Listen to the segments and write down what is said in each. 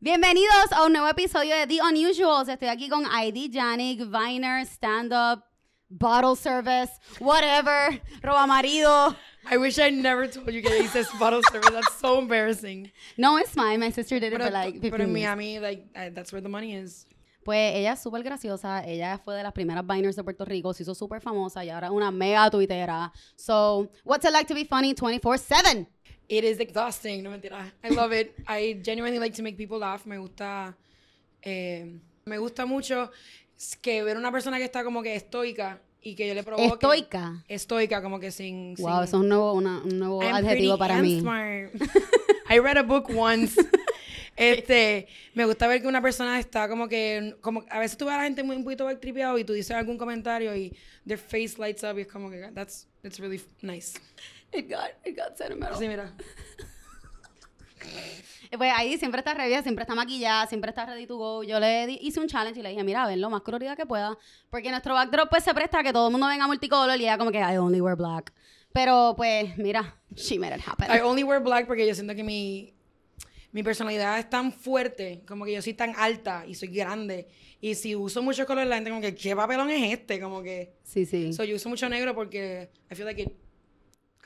Bienvenidos a un nuevo episodio de The Unusuals. Estoy aquí con ID Janik, Viner, Stand Up, Bottle Service, whatever, Roba Marido. I wish I never told you guys this bottle service. That's so embarrassing. No, it's fine. My sister did it Pero, for like 15 pero en years. Miami, like, uh, that's where the money is. Pues ella es súper graciosa. Ella fue de las primeras Viners de Puerto Rico. Se hizo súper famosa y ahora es una mega tuitera. So, what's it like to be funny 24-7? It is exhausting, no mentira. I love it. I genuinely like to make people laugh. Me gusta, eh, me gusta mucho que ver una persona que está como que estoica y que yo le provoque. Estoica. Estoica, como que sin. Wow, sin- eso es un nuevo, una- un nuevo I'm adjetivo pretty para and mí. smart. I read a book once. Este, me gusta ver que una persona está como que, como a veces tú ves a la gente muy un poquito tripeado y tú dices algún comentario y their face lights up y es como que that's, that's really nice. It got, it got sentimental. Así mira. Pues ahí siempre está revia, siempre está maquillada, siempre está ready to go. Yo le di- hice un challenge y le dije, mira, ven lo más colorida que pueda. Porque nuestro backdrop pues se presta a que todo el mundo venga multicolor y ella como que I only wear black. Pero pues, mira, she made it happen. I only wear black porque yo siento que mi, mi personalidad es tan fuerte, como que yo soy tan alta y soy grande. Y si uso mucho color, la gente como que, ¿qué papelón es este? Como que, sí, sí. so yo uso mucho negro porque I feel like it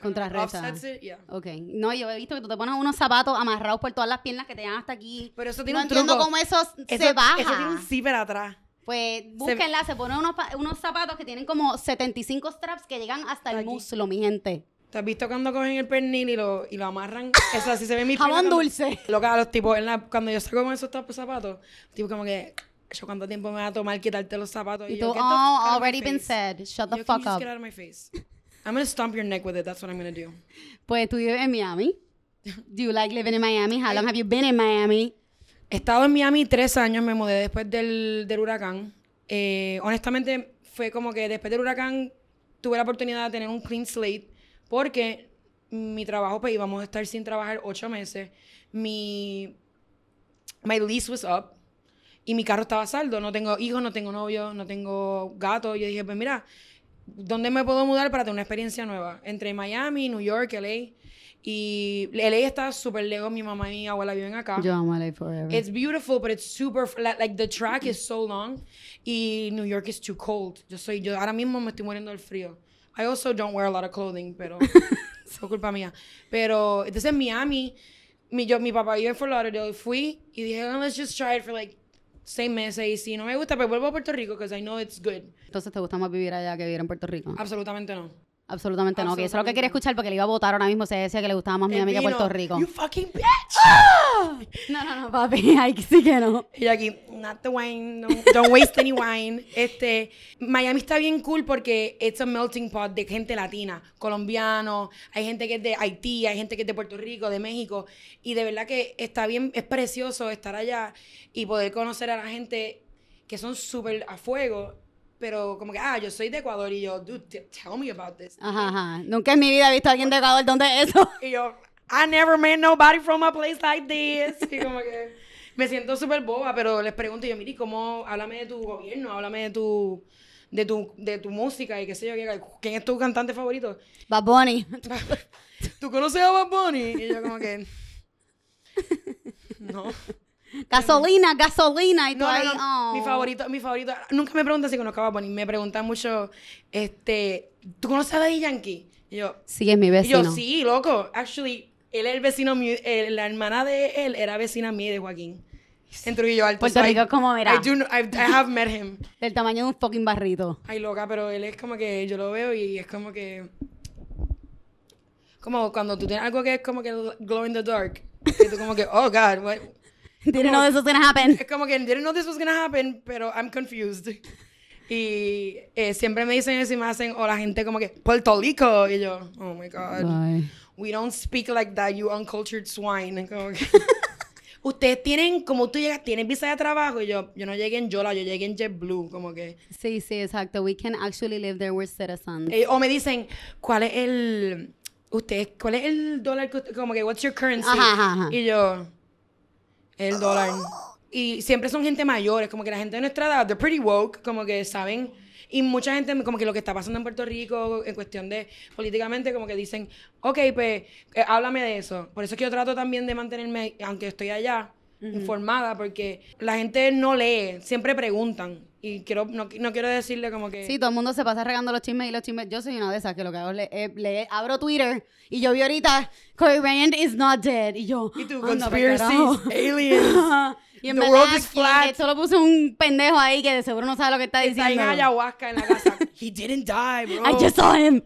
Contrarresta. yeah. Ok. No, yo he visto que tú te pones unos zapatos amarrados por todas las piernas que te llegan hasta aquí. Pero eso tiene no un entiendo truco. cómo eso, Eso, se baja. Eso tiene un zipper atrás. Pues búsquenla, se ponen unos, unos zapatos que tienen como 75 straps que llegan hasta el Aquí. muslo, mi gente. ¿Te has visto cuando cogen el pernil y lo, y lo amarran? Eso así se ve en mi Jamón dulce. Loca, los tipos, en la- cuando yo salgo con esos zapatos, tipo como que, yo cuánto tiempo me va a tomar quitarte los zapatos. Y yo, tú, "Get the oh, already been face". said. Shut the Yo, "Can fuck you just up. get out of my face? I'm gonna stomp your neck with it, that's what I'm gonna do. Pues tú vives en Miami. Do you like living in Miami? How long have you been in Miami? He estado en Miami tres años, me mudé después del, del huracán. Eh, honestamente, fue como que después del huracán tuve la oportunidad de tener un clean slate porque mi trabajo, pues íbamos a estar sin trabajar ocho meses. Mi my lease was up y mi carro estaba saldo. No tengo hijos, no tengo novio, no tengo gato. Yo dije, pues mira, ¿dónde me puedo mudar para tener una experiencia nueva? Entre Miami, New York, LA. Y LA está súper lejos. Mi mamá y mi abuela viven acá. Yo amo LA forever. It's beautiful, but it's super like, like the track is so long y New York is too cold. Yo soy yo ahora mismo me estoy muriendo del frío. I also don't wear a lot of clothing, pero es culpa mía. Pero entonces en Miami, mi yo mi papá vive en Fort Lauderdale, fui y dije, "Oh, let's just try it for like seis meses y si no me gusta, pues vuelvo a Puerto Rico because I know it's good. Entonces, ¿te gusta más vivir allá que vivir en Puerto Rico? Absolutamente no. Absolutamente no. Que eso es lo que quería escuchar porque le iba a votar ahora mismo. Se decía que le gustaba más Miami que vino, Puerto Rico. You fucking bitch. No, no, no, papi. Ay, sí que no. Y aquí, not the wine, no, don't waste any wine. Este, Miami está bien cool porque it's a melting pot de gente latina, colombiano, hay gente que es de Haití, hay gente que es de Puerto Rico, de México, y de verdad que está bien, es precioso estar allá y poder conocer a la gente que son súper a fuego, pero como que, ah, yo soy de Ecuador y yo, dude, tell me about this. Ajá, ajá. Nunca en mi vida he visto a alguien de Ecuador. ¿Dónde es eso? Y yo, I never met nobody from a place like this. Y como que me siento súper boba, pero les pregunto yo, miri, ¿cómo? Háblame de tu gobierno, háblame de tu, de tu, de tu música y qué sé yo, qué- ¿quién es tu cantante favorito? Bad Bunny. ¿Tú conoces a Bad Bunny? Y yo como que, no. Gasolina, gasolina. Y tú No, ahí, no, no. oh. Mi favorito, mi favorito. Nunca me preguntan si conozco a Bunny. Me preguntan mucho, este, ¿tú conoces a Daddy Yankee? Y yo, Sí, es mi Y vecino. yo, sí, loco. Actually, él es el vecino mío. la hermana de él era vecina mía de Joaquín. En Trujillo Alto. Puerto So I- Rico es como, mira. I, do I, I have met him. Del tamaño de un fucking barrito. Ay, loca, pero él es como que yo lo veo y es como que. Como cuando tú tienes algo que es como que glow in the dark. Y tú como que, oh God, what? Didn't know this was gonna happen. Es como que didn't know this was gonna happen, pero I'm confused. Y eh, siempre me dicen eso y me hacen, o la gente como que, Puerto Rico. Y yo, oh my God. Ay. We don't speak like that, you uncultured swine. Como que- Ustedes tienen, como tú llegas, tienes visa de trabajo. Y yo, yo no llegué en Yola, yo llegué en JetBlue. Como que. Sí, sí, exacto. We can actually live there. We're citizens. Eh, o me dicen, ¿cuál es el. Ustedes, ¿cuál es el dólar? Como que, what's your currency? Ajá, ajá, ajá. Y yo, el dólar. y siempre son gente mayores, como que la gente de nuestra edad, they're pretty woke, como que saben. Y mucha gente, como que lo que está pasando en Puerto Rico, en cuestión de políticamente, como que dicen, ok, pues, eh, háblame de eso. Por eso es que yo trato también de mantenerme, aunque estoy allá, informada, porque la gente no lee, siempre preguntan. Y quiero, no, no quiero decirle como que... Sí, todo el mundo se pasa regando los chismes y los chismes. Yo soy una de esas que lo que hago es le, eh, le- abro Twitter y yo vi ahorita Kobe Bryant is not dead. Y yo. Y tú, conspiracies, aliens. y en the verdad, world is quien- flat. Solo puse un pendejo ahí que de seguro no sabe lo que está Está en diciendo. ayahuasca en la casa. He didn't die, bro. I just saw him.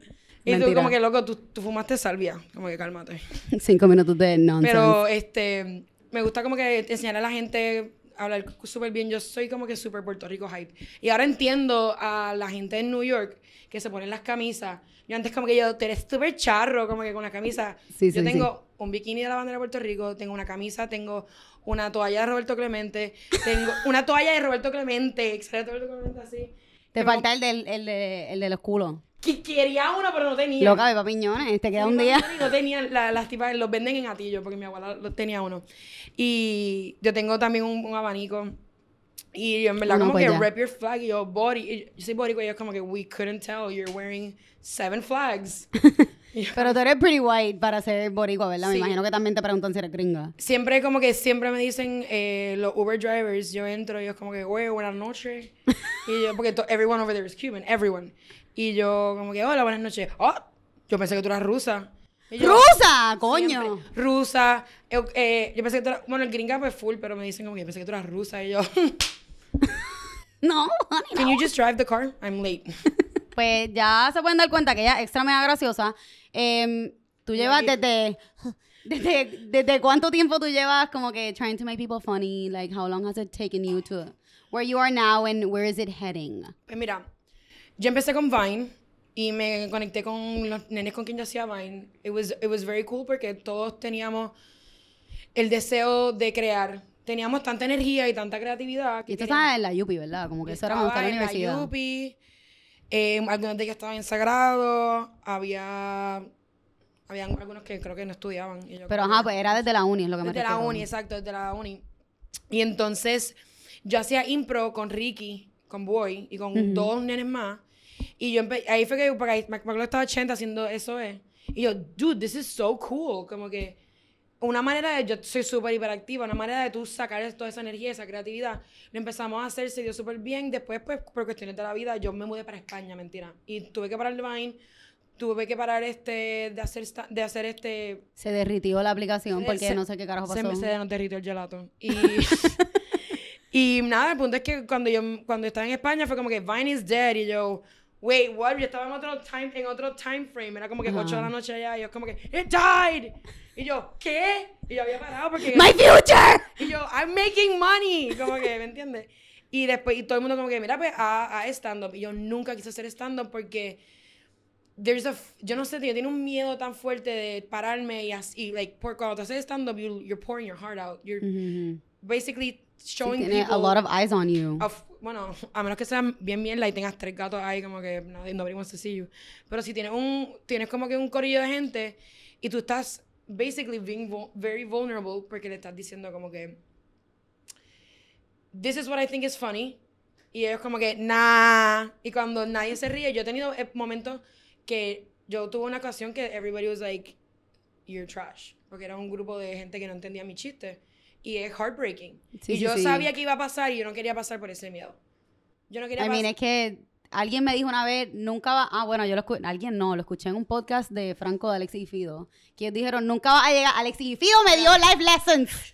y tú como que, loco, tú, tú fumaste salvia. Como que cálmate. Cinco minutos de nonsense. Pero, este, me gusta como que enseñar a la gente hablar súper bien. Yo soy como que súper Puerto Rico hype. Y ahora entiendo a la gente en New York que se ponen las camisas. Yo antes como que yo, tú eres súper charro, como que con la camisa. Sí, yo sí, tengo un bikini de la bandera de Puerto Rico, tengo una camisa, tengo una toalla de Roberto Clemente, tengo una toalla de Roberto Clemente, excelente Roberto Clemente así. Te Tengo- falta el, del, el, de, el de los culos. Que quería uno, pero no tenía. Loca de papiñones. Te queda un Mi día. No tenía, la- las tipas los venden en Atillo, porque mi abuela lo tenía uno. Y yo tengo también un, un abanico. Y yo en verdad no, como pues que ya. rep your flag y yo body. y yo soy boricua y ellos como que we couldn't tell you're wearing seven flags. Yo- Pero tú eres pretty white para ser boricua, ¿verdad? Me Sí. imagino que también te preguntan si eres gringa. siempre como que siempre me dicen eh, los Uber drivers, yo entro y ellos como que, oye, buenas noches. y yo, porque everyone over there is Cuban, everyone. Y yo como que, hola, buenas noches. Oh, yo pensé que tú eras rusa. Y yo, ¡Rusa! ¡Coño! Siempre. Rusa. eh, eh, yo pensé que tú eras, bueno, el gringa pues full, pero me dicen como que yo pensé que tú eras rusa. Y yo, No, honey, can no. you just drive the car? I'm late. Pues ya se pueden dar cuenta que ella es extra mega graciosa. Em, tú llevas desde, desde. ¿Desde cuánto tiempo tú llevas como que trying to make people funny? Like, how long has it taken you to where you are now and where is it heading? Pues mira, yo empecé con Vine y me conecté con los nenes con quien yo hacía Vine. It was, it was very cool porque todos teníamos el deseo de crear. Teníamos tanta energía y tanta creatividad. Y esto queríamos- estaba en la Yupi, ¿verdad? Como que eso era cuando estaba en la universidad. Yupi, eh, algunos de ellos estaban en Sagrado, había, habían algunos que creo que no estudiaban. y yo Pero ajá, que- pues era desde la uni, es lo que me Desde la uni, exacto, desde la uni. Y entonces yo hacía impro con Ricky, con Boy y con dos nenes más. Y yo ahí fue que porque ahí- me acuerdo estaba 80 haciendo eso es. Y yo, dude, this is so cool. Como que una manera de, yo soy súper hiperactiva, una manera de tú sacar toda esa energía, esa creatividad. Lo empezamos a hacer, se dio súper bien. Después, pues, por cuestiones de la vida, yo me mudé para España, mentira. Y tuve que parar el Vine, tuve que parar este, de hacer, de hacer este, Se derritió la aplicación porque se- no sé qué carajo se, pasó. me- se nos derritió el gelato. Y, y nada, el punto es que cuando yo cuando estaba en España fue como que Vine is dead. Y yo, wait, what? Yo estaba en otro time, en otro time frame. Era como que 8 de la noche allá. Y yo como que, it died. Y yo, ¿qué? Y yo había parado porque... ¡My future! Y yo, I'm making money. Como que, ¿me entiendes? Y después, y todo el mundo como que, mira, pues, a, a stand-up. Y yo nunca quise hacer stand-up porque there's a, yo no sé, tío, tiene un miedo tan fuerte de pararme y así, like, por cuando te haces stand-up, you, you're pouring your heart out. You're Ujú. basically Sí, showing tiene people... a lot of eyes on you. of- bueno, a menos que sean bien mierda y tengas tres gatos ahí como que nadie no abrimos sencillo. Pero si tienes un tienes como que un corillo de gente y tú estás basically being very vulnerable porque le estás diciendo como que this is what I think is funny. Y ellos como que nah. Y cuando nadie se ríe yo he tenido eh, momentos que yo tuve una ocasión que everybody was like you're trash. Porque era un grupo de gente que no entendía mi chiste y es heartbreaking Sí, y yo sí. sabía que iba a pasar y yo no quería pasar por ese miedo yo no quería I mean, pasar es que alguien me dijo una vez, nunca va, ah, bueno, yo lo escuché, alguien no, lo escuché en un podcast de Franco de Alexis y Fido, que ellos dijeron, nunca va a llegar, Alexis y Fido me dio life lessons.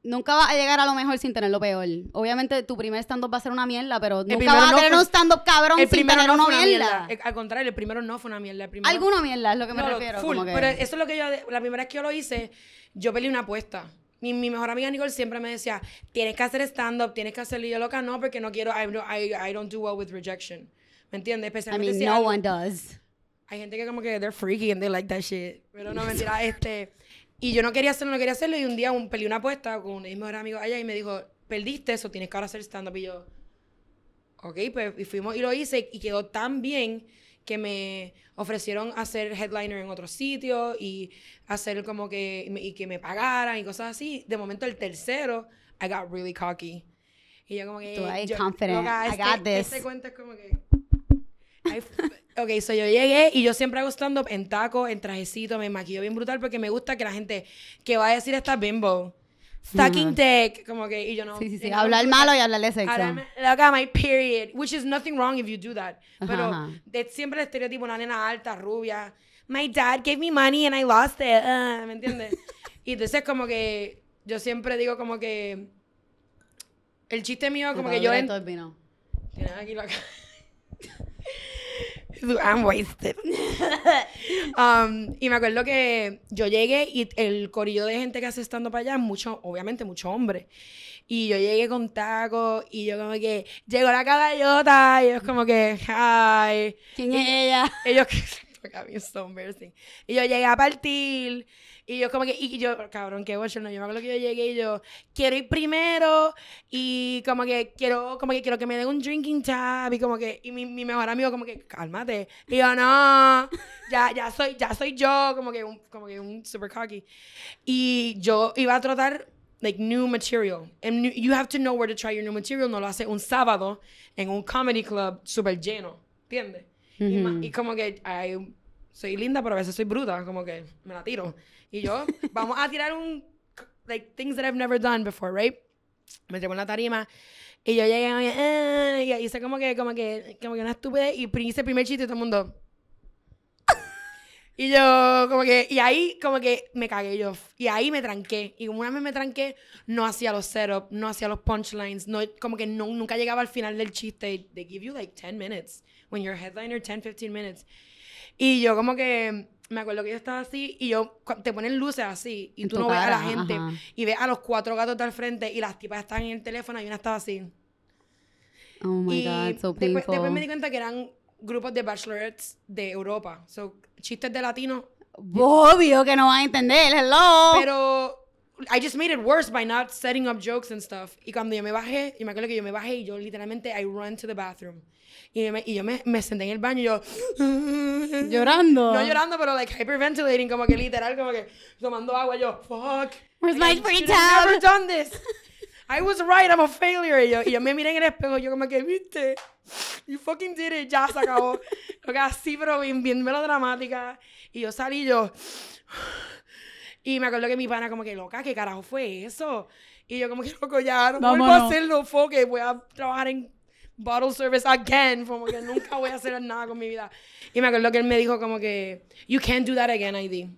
Nunca va a llegar a lo mejor sin tener lo peor. Obviamente tu primer stand-up va a ser una mierda, pero nunca primero vas a tener fue- un stand-up cabrón el sin tener no una fue una mierda. mierda al contrario el primero no fue una mierda el primero Alguna mierda es lo que me No, refiero. full, como que- pero eso es lo que yo la primera vez que yo lo hice yo peleé una apuesta mi, mi mejor amiga Nicole siempre me decía tienes que hacer stand up tienes que hacerlo y yo loca no porque no quiero I, don't- I, I don't do well with rejection ¿me entiendes? I especialmente mean, si no algo- one does. hay gente que como que they're freaky and they like that shit. Pero no, mentira, este... Y yo no quería hacerlo, no quería hacerlo. Y un día un, peleé una apuesta con mis mejores amigos allá y me dijo, perdiste eso, tienes que ahora hacer stand-up. Y yo, ok, pues y fuimos y lo hice y quedó tan bien que me ofrecieron hacer headliner en otro sitio y hacer como que, y que me pagaran y cosas así. De momento el tercero, I got really cocky. Y yo como que... Tú ahí confident. loca, I este, got this. Este cuento es como que... I ok, so yo llegué y yo siempre hago stand-up en taco, en trajecito, me maquillo bien brutal porque me gusta que la gente que va a decir esta bimbo, sucking dick, como que, y yo no... Sí, sí, sí. no- Hablar malo y hablar de sexo. Hablarme- Loca, my period. Which is nothing wrong if you do that. Pero ajá. es siempre el estereotipo, una nena alta, rubia. My dad gave me money and I lost it. Ah, ¿Me entiendes? y entonces como que yo siempre digo como que... El chiste mío como que yo... en- vino. Tienes aquí la cara. I'm wasted. Um, y me acuerdo que yo llegué y el corillo de gente que hace estando para allá, mucho, obviamente mucho hombre. Y yo llegué con tacos y yo como que, llegó la caballota y ellos como que, ay. ¿Quién es ella? Ellos que, God, it's so embarrassing. Y yo llegué a partir y yo como que, y yo, cabrón, qué bochorno. Yo me acuerdo que yo llegué y yo, quiero ir primero y como que quiero, como que quiero que me den un drinking tab y como que, y mi, mi mejor amigo como que, cálmate. Y yo, no, ya, ya soy, ya soy yo, como que un, como que un super cocky. Y yo iba a tratar like new material. And new- you have to know where to try your new material. No lo hace un sábado en un comedy club super lleno, ¿entiendes? Y, y como que ay, soy linda, pero a veces soy bruta, como que me la tiro. Y yo, vamos a tirar un, like, things that I've never done before, right? Me trepo en la tarima y yo llegué "Ah", y hice como que, como que, como que una estupidez y hice el primer chiste y todo el mundo... Y yo, como que, y ahí, como que me cagué yo. Y ahí me tranqué. Y como una vez me tranqué, no hacía los setups, no hacía los punchlines, no, como que no, nunca llegaba al final del chiste. They give you like 10 minutes. When you're headliner, 10, 15 minutes. Y yo, como que, me acuerdo que yo estaba así, y yo, te ponen luces así, y En tú no ves a la gente, ajá. y ves a los cuatro gatos del frente, y las tipas están en el teléfono, y una estaba así. Oh my y God, so después, painful. después me di cuenta que eran grupos de bachelorettes de Europa. So, chistes de latinos Obvio que no van a entender, hello. Pero I just made it worse by not setting up jokes and stuff. Y cuando yo me bajé, yo me acuerdo que yo me bajé y yo literalmente I run to the bathroom. Y, yo me, y yo me, me senté en el baño y yo... Llorando. No llorando, pero like hyperventilating, como que literal, como que tomando agua. Yo, fuck. Where's my free have never done this. I was right, I'm a failure. Y yo, y yo me miré en el espejo yo como que, viste, you fucking did it, ya se acabó. Lo que así, pero bien, bien melodramática. Y yo salí yo... Y me acuerdo que mi pana como que, loca, ¿qué carajo fue eso? Y yo como que, loco, ya no vuelvo a Vámonos. hacerlo, foque, voy a trabajar en bottle service again, como que nunca voy a hacer nada con mi vida. Y me acuerdo que él me dijo como que, you can't do that again, ID.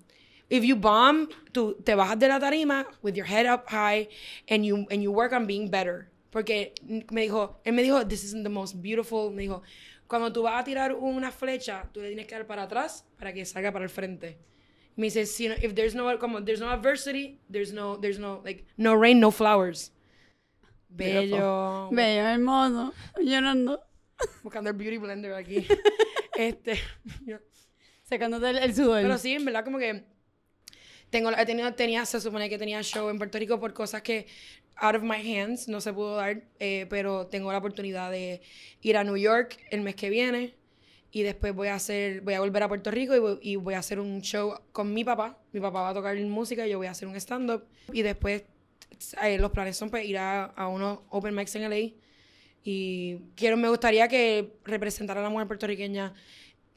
If you bomb, tú te bajas de la tarima with your head up high and you, and you work on being better. Porque me dijo, él me dijo, this isn't the most beautiful, me dijo, cuando tú vas a tirar una flecha, tú le tienes que dar para atrás para que salga para el frente. Me dice, si no- if there's no, como, there's no adversity, there's no, there's no, like, no rain, no flowers. Bello. Bello, hermoso. Llorando. Buscando el beauty blender aquí. este, Secándote el, el sudor. pero sí, en verdad, como que tengo, he tenido, tenía, se supone que tenía show en Puerto Rico por cosas que out of my hands no se pudo dar, eh, pero tengo la oportunidad de ir a New York el mes que viene y después voy a hacer, voy a volver a Puerto Rico y voy, y voy a hacer un show con mi papá. Mi papá va a tocar música y yo voy a hacer un stand-up y después eh, los planes son pues ir a, a unos open mics en LA y quiero, me gustaría que representara a la mujer puertorriqueña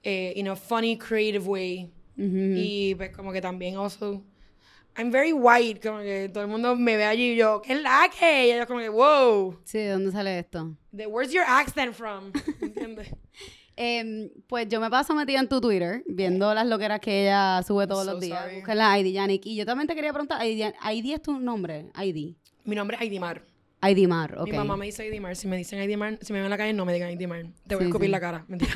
eh, in a funny, creative way. Y pues como que también also, I'm very white, como que todo el mundo me ve allí y yo, ¿qué es la que? Y ellos como que, wow, Sí, ¿de dónde sale esto? the, where's your accent from? ¿Entiendes? Em, pues yo me paso metida en tu Twitter, viendo las loqueras que ella sube todos so los días. Busca la ID, Yannick. Y yo también te quería preguntar, ID, ID es tu nombre, ID. Mi nombre es Aidimar. ID Mar, ok. Mi mamá me dice Aidimar. Si me dicen Aidimar, si me ven en la calle, no me digan Aidimar. Te voy Sí, a escupir sí. la cara. Mentira.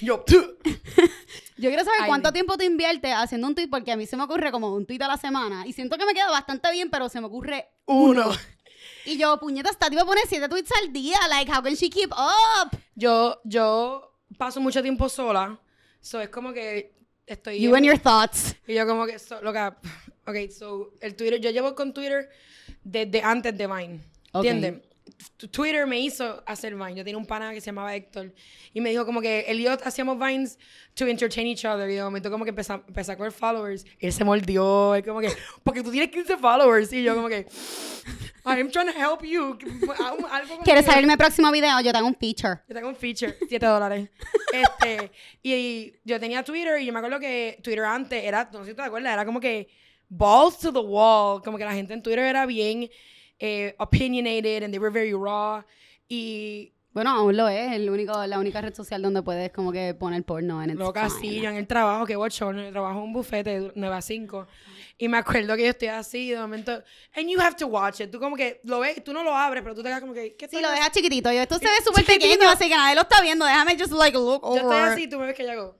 yo. Yo quiero saber cuánto tiempo te inviertes haciendo un tweet, porque a mí se me ocurre como un tweet a la semana. Y siento que me queda bastante bien, pero se me ocurre uno. Y yo, puñeta, esta tipo pone siete tweets al día. Like, how can she keep up? Yo, yo paso mucho tiempo sola. So es como que estoy. You en- and your thoughts. Y yo como que, so, loca, ok, so, el Twitter, yo llevo con Twitter desde antes de Vine. ¿entiendes? Twitter me hizo hacer Vine. Yo tenía un pana que se llamaba Héctor. Y me dijo como que él y yo hacíamos Vines to entertain each other. Y de momento como que empezó a coger followers. Y él se mordió. Él como que, porque tú tienes 15 followers. Y yo como que, I'm trying to help you. ¿Quieres saber mi próximo video? Yo tengo un feature. Yo tengo un feature, 7 dólares. Este, y yo tenía Twitter y yo me acuerdo que Twitter antes era, no sé si te acuerdas, era como que balls to the wall. Como que la gente en Twitter era bien eh, opinionated and they were very raw. Y Bueno, aún lo es. El único, la única red social donde puedes como que poner porno en el loca, sí, yo en el trabajo, que bochorno, yo trabajo en un bufete de 9 a 5. Y me acuerdo que yo estoy así, de momento, and you have to watch it. Tú como que lo ves, tú no lo abres, pero tú te quedas como que, ¿qué Sí, lo dejas chiquitito. Yo, esto se ve súper pequeño, así que nadie lo está viendo. Déjame just like look Yo over. estoy así, tú me ves que yo hago,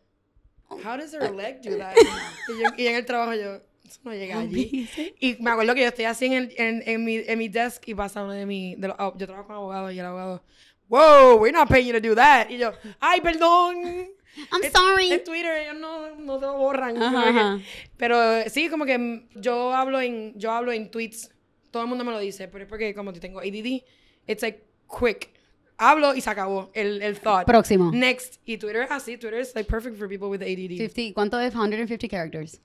how does her leg do that? y, yo, y en el trabajo yo, eso no llega allí. Y me acuerdo que yo estoy así en, el, en, en, mi, en mi desk y pasa uno de mis, de los, oh, yo trabajo con abogados y el abogado, wow, we're not paying you to do that. Y yo, ay, perdón. I'm Es- sorry. Es Twitter, ellos no, no te lo borran. Que- ajá. Pero sí, como que yo hablo en, yo hablo en tweets, todo el mundo me lo dice, pero es porque como yo tengo ADD, it's like quick. Hablo y se acabó el, el thought. Próximo. Next. Y Twitter es así, Twitter es like perfect for people with ADD. 50, ¿Cuánto es 150 characters?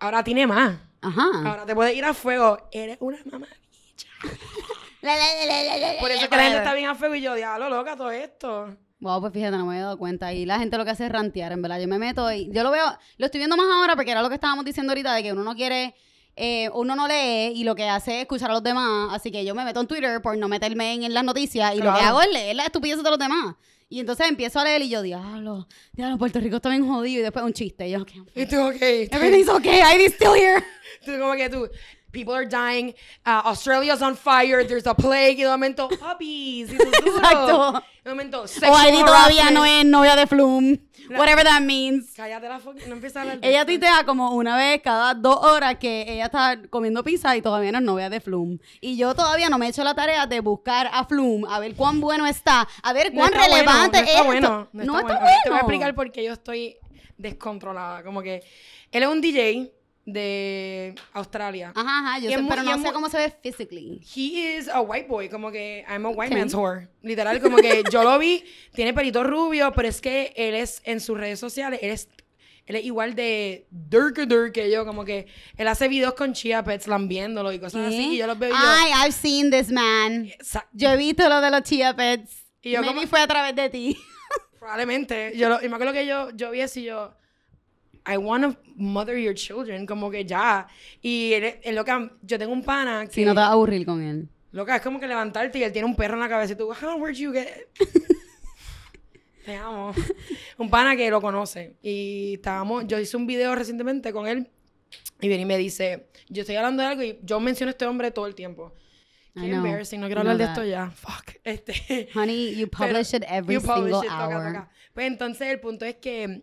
Ahora tiene más. Ajá. Ahora te puedes ir a fuego. Eres una mamabicha. Por eso es que la gente está bien a fuego y yo, diablo, loca, todo esto. Wow, pues fíjate, no me había dado cuenta. Y la gente lo que hace es rantear, en verdad. Yo me meto y yo lo veo, lo estoy viendo más ahora porque era lo que estábamos diciendo ahorita de que uno no quiere, eh, uno no lee y lo que hace es escuchar a los demás. Así que yo me meto en Twitter por no meterme en, en las noticias y lo que Claro. hago es leer las estupideces de los demás. Y entonces empiezo a leer y yo, diablo, diablo, Puerto Rico está bien jodido. Y después un chiste. Y yo, okay, Y tú, ok. everything's okay, I'm still here. Tú como que tú, people are dying, uh, Australia's on fire, there's a plague, y de momento, puppies, tú, duro. Exacto. De momento, O sexual Heidi todavía no es novia de Flume. Whatever that means. Cállate la no empieza a hablar Ella tuitea como una vez cada dos horas que ella está comiendo pizza y todavía no es novia de Flume. Y yo todavía no me he hecho la tarea de buscar a Flume, a ver cuán bueno está, a ver No cuán está relevante bueno, no es está bueno, No, está está bueno. bueno. Te voy a explicar por qué yo estoy descontrolada. Como que él es un DJ de Australia. Ajá, ajá, yo Y sé, muy- pero y no sé cómo se ve physically. He is a white boy, como que I'm a white Ok. man's whore. Literal, como que yo lo vi, tiene pelito rubio, pero es que él es en sus redes sociales, él es, él es igual de dirk dirk que yo, como que él hace videos con chia pets lambiéndolo y cosas así, y yo los veo y yo, Ay, I've seen this man. sa- Yo he visto lo de los chia pets. Y yo Maybe como- fue a través de ti. probablemente, yo lo- y me acuerdo que yo, yo vi así, yo, I want to mother your children, como que ya, y él, él loca, yo tengo un pana que, Si no te vas a aburrir con él. Loca, es como que levantarte y él tiene un perro en la cabeza y tú, how, where'd you get it?" Te amo. Un pana que lo conoce. Y estábamos, yo hice un video recientemente con él y viene y me dice, yo estoy hablando de algo y yo menciono a este hombre todo el tiempo. Qué embarrassing, no quiero hablar de esto ya. Fuck. Este. Honey, you Pero- publish it every You publish single it, toca, hour. toca. Pues entonces el punto es que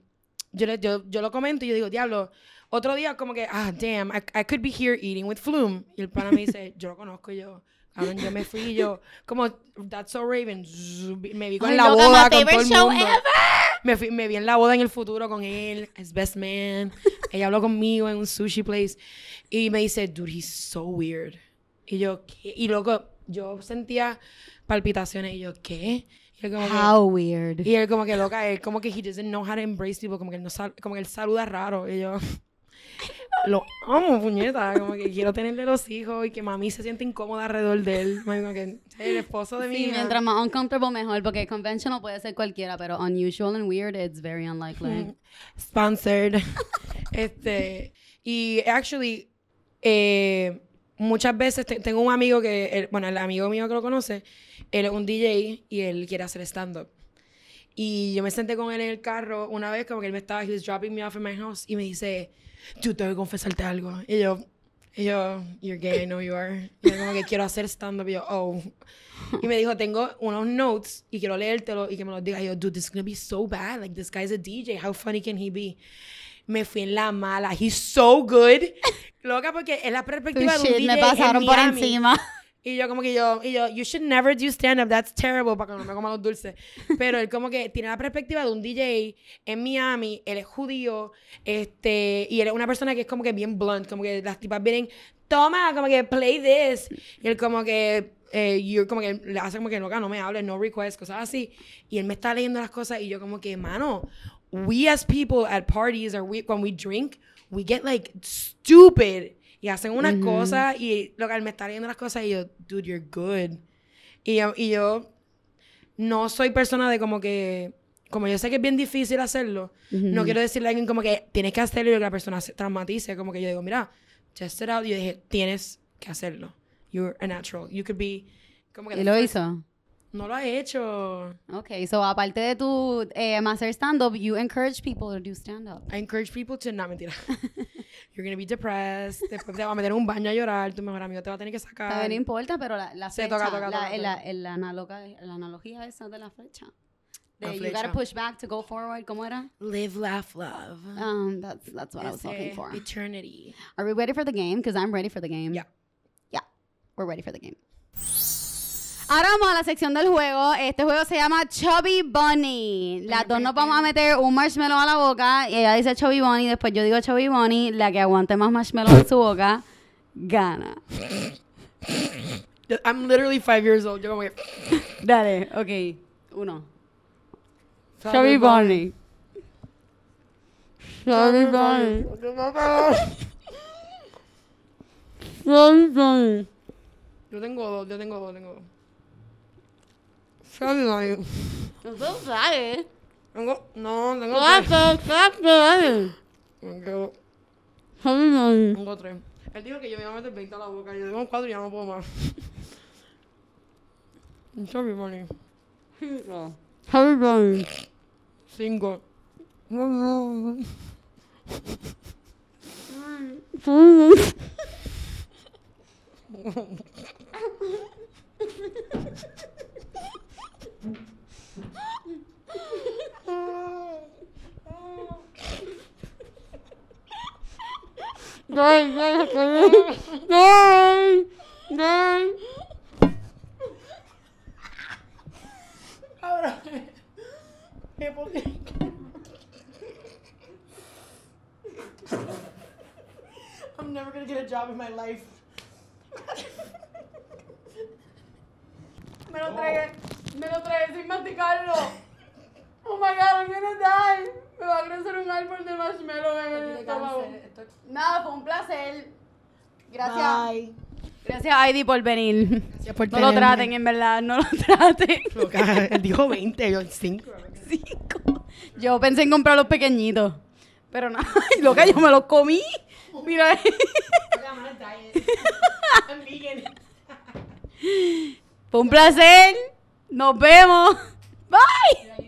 yo, le- yo, yo lo comento y yo digo, diablo, otro día como que, ah, damn, I, I could be here eating with Flume. Y el pana me dice, yo lo conozco y yo. Cabrón, yo me fui y yo, como, that's so Raven. Me vi con Ay, la loca, boda con todo el mundo. ever. Me, fui, me vi en la boda en el futuro con él, his best man. Ella habló conmigo en un sushi place y me dice, dude, he's so weird. Y yo, ¿qué? Y luego yo sentía palpitaciones y yo, ¿qué? Y él como que, How weird. y él como que loca, él como que he doesn't know how to embrace people, como que él no sal- como que él saluda raro. Y yo lo amo, puñeta, como que quiero tenerle los hijos y que mami se siente incómoda alrededor de él. Mami, como que el esposo de mi Sí, hija. mientras más uncomfortable mejor, porque conventional puede ser cualquiera, pero unusual and weird, it's very unlikely. Sponsored. este, y actually, eh, muchas veces te- tengo un amigo que, él- bueno, el amigo mío que lo conoce, él es un DJ y él quiere hacer stand-up. Y yo me senté con él en el carro una vez, como que él me estaba, he was dropping me off in my house, y me dice, tú tengo que confesarte algo. Y yo, y yo, you're gay, I know you are. Y yo como que quiero hacer stand-up, y yo, oh. Y me dijo, tengo unos notes y quiero leértelo y que me los diga. Y yo, dude, this is gonna be so bad. Like, this guy's a DJ. How funny can he be? Me fui en la mala. He's so good. Loca, porque es la Tu perspectiva de un shit DJ me pasaron en por Miami. encima. Y yo como que yo, y yo, you should never do stand-up, that's terrible, para que no me coma los dulces. Pero él como que tiene la perspectiva de un DJ en Miami, él es judío, este, y él es una persona que es como que bien blunt, como que las tipas vienen, toma, como que play this. Y él como que, eh, you're como que le hace como que loca, no me hables, no request, cosas así. Y él me está leyendo las cosas y yo como que, mano, we as people at parties or we, when we drink, we get like stupid. Y hacen unas cosas y lo que él me está leyendo las cosas y yo, dude, you're good. Y yo, y yo no soy persona de como que, como yo sé que es bien difícil hacerlo, no quiero decirle a alguien como que tienes que hacerlo y que la persona se traumatice, como que yo digo, mira, test it out. Y yo dije, tienes que hacerlo. You're a natural. You could be... Como que ¿Y lo hizo? No lo ha hecho. Ok, so aparte de tu eh, hacer stand-up, you encourage people to do stand-up. I encourage people to... No, mentira. You're gonna be depressed. Después te va a meter en un baño a llorar. Tu mejor amigo te va a tener que sacar. Bien, no importa, pero la, la Se flecha, toca, toca, la, toca, la- toca. la analoga- la analogía esa de la flecha. De La you flecha. gotta push back to go forward, ¿cómo era? Live, laugh, love. Um, that's, that's what I was looking for. Eternity. Are we ready for the game? Because I'm ready for the game. Yeah. Yeah, we're ready for the game. Ahora vamos a la sección del juego. Este juego se llama Chubby Bunny. Las dos nos vamos a meter un marshmallow a la boca. Y ella dice Chubby Bunny. Después yo digo Chubby Bunny. La que aguante más marshmallow en su boca, gana. I'm literally five years old. Yo como que... Dale, ok. Uno. Chubby Bunny. Chubby Bunny. Chubby Bunny. Yo tengo dos, yo tengo dos, tengo dos. Chubby Bunny. No sabes. Tengo... No, tengo tres. Clase. Tengo, Chubby Bunny. tengo tres. Él dijo que yo me iba a meter 20 a la boca. Yo tengo cuatro y ya no puedo más. Chubby Bunny. Chubby Bunny. Cinco. Dai. Dai. Ahora. ¿Qué por? I'm never gonna get a job in my life. Me lo tragué. Me lo tragué sin masticarlo. Oh my god, I'm gonna die. Me va a crecer un árbol de marshmallow en el estómago. Nada, fue un placer. Gracias. Bye. Gracias, Heidi, por venir. Gracias por No lo traten, en verdad, no lo traten. Él dijo 20, yo 5. Cinco. Yo pensé en comprar los pequeñitos. Pero nada, ay, loca, yo me los comí. Mira. Fue un placer. Nos vemos. Bye.